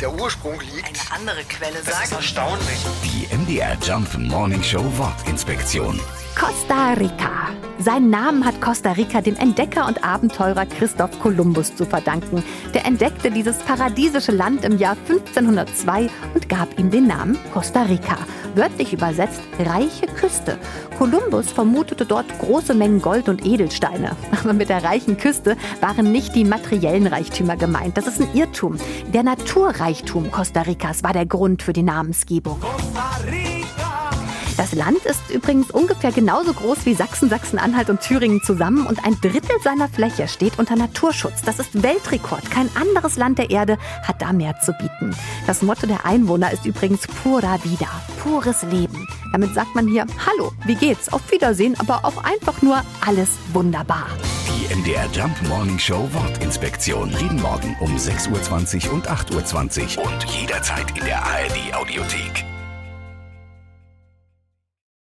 der Ursprung liegt. Eine andere Quelle Das ist sagt. erstaunlich. Die MDR Jump Morning Show Wortinspektion. Costa Rica. Seinen Namen hat Costa Rica dem Entdecker und Abenteurer Christoph Kolumbus zu verdanken. Der entdeckte dieses paradiesische Land im Jahr 1502 und gab ihm den Namen Costa Rica. Wörtlich übersetzt reiche Küste. Kolumbus vermutete dort große Mengen Gold und Edelsteine. Aber mit der reichen Küste waren nicht die materiellen Reichtümer gemeint. Das ist ein Irrtum. Der Naturreichtum Costa Ricas war der Grund für die Namensgebung. Das Land ist übrigens ungefähr genauso groß wie Sachsen, Sachsen-Anhalt und Thüringen zusammen und ein Drittel seiner Fläche steht unter Naturschutz. Das ist Weltrekord. Kein anderes Land der Erde hat da mehr zu bieten. Das Motto der Einwohner ist übrigens Pura Vida, pures Leben. Damit sagt man hier Hallo, wie geht's? Auf Wiedersehen, aber auch einfach nur alles wunderbar. Die MDR Jump Morning Show Wortinspektion. Jeden Morgen um 6.20 Uhr und 8.20 Uhr. Und jederzeit in der ARD Audiothek.